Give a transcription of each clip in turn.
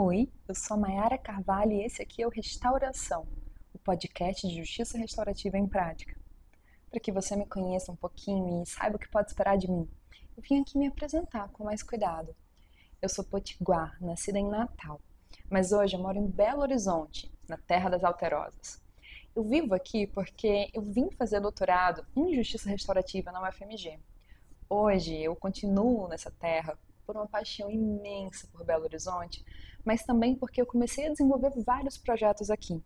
Oi, eu sou Mayara Carvalho e esse aqui é o Restauração, o podcast de Justiça Restaurativa em Prática. Para que você me conheça um pouquinho e saiba o que pode esperar de mim, eu vim aqui me apresentar com mais cuidado. Eu sou potiguar, nascida em Natal, mas hoje eu moro em Belo Horizonte, na terra das alterosas. Eu vivo aqui porque eu vim fazer doutorado em Justiça Restaurativa na UFMG. Hoje eu continuo nessa terra por uma paixão imensa por Belo Horizonte, mas também porque eu comecei a desenvolver vários projetos aqui.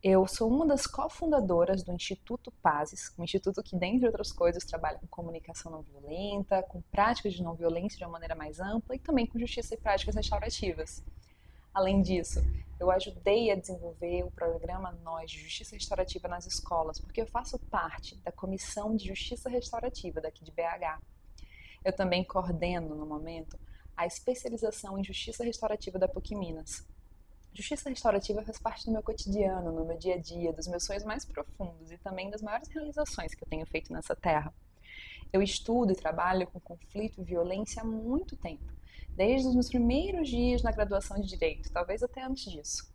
Eu sou uma das cofundadoras do Instituto Pazes, um instituto que, dentre outras coisas, trabalha com comunicação não violenta, com práticas de não violência de uma maneira mais ampla e também com justiça e práticas restaurativas. Além disso, eu ajudei a desenvolver o programa Nós de Justiça Restaurativa nas escolas, porque eu faço parte da Comissão de Justiça Restaurativa daqui de BH. Eu também coordeno, no momento, a especialização em Justiça Restaurativa da PUC Minas. Justiça restaurativa faz parte do meu cotidiano, no meu dia a dia, dos meus sonhos mais profundos e também das maiores realizações que eu tenho feito nessa terra. Eu estudo e trabalho com conflito e violência há muito tempo, desde os meus primeiros dias na graduação de Direito, talvez até antes disso.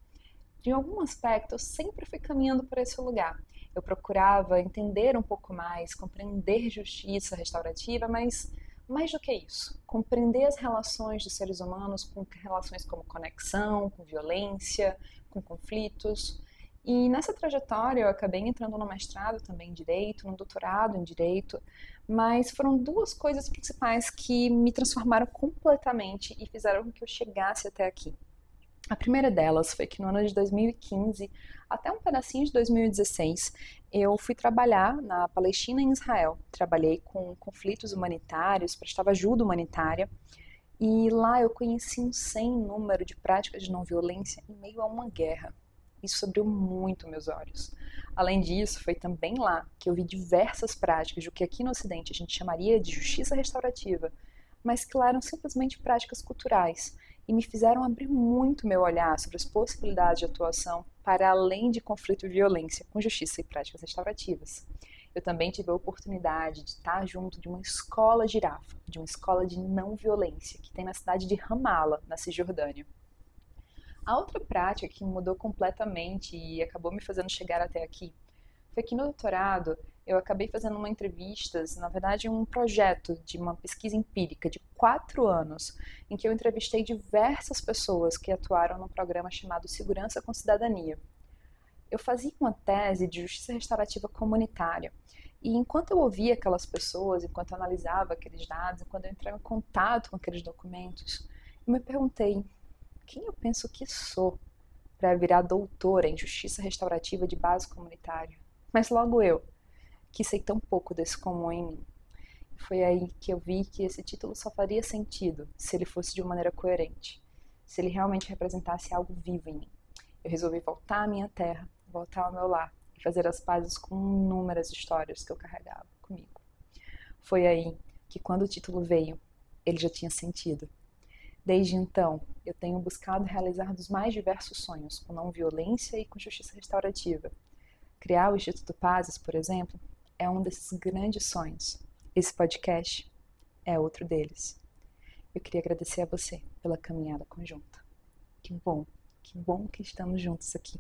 De algum aspecto, eu sempre fui caminhando por esse lugar. Eu procurava entender um pouco mais, compreender justiça restaurativa, mas mais do que isso, compreender as relações dos seres humanos com relações como conexão, com violência, com conflitos. E nessa trajetória eu acabei entrando no mestrado também em direito, no doutorado em direito, mas foram duas coisas principais que me transformaram completamente e fizeram com que eu chegasse até aqui. A primeira delas foi que no ano de 2015 até um pedacinho de 2016 eu fui trabalhar na Palestina e em Israel. Trabalhei com conflitos humanitários, prestava ajuda humanitária e lá eu conheci um sem número de práticas de não violência em meio a uma guerra. Isso abriu muito meus olhos. Além disso, foi também lá que eu vi diversas práticas do que aqui no Ocidente a gente chamaria de justiça restaurativa, mas que lá eram simplesmente práticas culturais e me fizeram abrir muito meu olhar sobre as possibilidades de atuação para além de conflito e violência, com justiça e práticas restaurativas. Eu também tive a oportunidade de estar junto de uma escola girafa, de uma escola de não violência, que tem na cidade de Ramala, na Cisjordânia. A outra prática que mudou completamente e acabou me fazendo chegar até aqui foi que no doutorado eu acabei fazendo uma entrevista, na verdade um projeto de uma pesquisa empírica de quatro anos, em que eu entrevistei diversas pessoas que atuaram num programa chamado Segurança com Cidadania. Eu fazia uma tese de justiça restaurativa comunitária, e enquanto eu ouvia aquelas pessoas, enquanto eu analisava aqueles dados, enquanto eu entrava em contato com aqueles documentos, eu me perguntei quem eu penso que sou para virar doutora em justiça restaurativa de base comunitária. Mas logo eu, que sei tão pouco desse comum em mim. Foi aí que eu vi que esse título só faria sentido se ele fosse de uma maneira coerente, se ele realmente representasse algo vivo em mim. Eu resolvi voltar à minha terra, voltar ao meu lar e fazer as pazes com inúmeras histórias que eu carregava comigo. Foi aí que, quando o título veio, ele já tinha sentido. Desde então, eu tenho buscado realizar dos mais diversos sonhos, com não violência e com justiça restaurativa. Criar o Instituto Pazes, por exemplo, é um desses grandes sonhos. Esse podcast é outro deles. Eu queria agradecer a você pela caminhada conjunta. Que bom, que bom que estamos juntos aqui.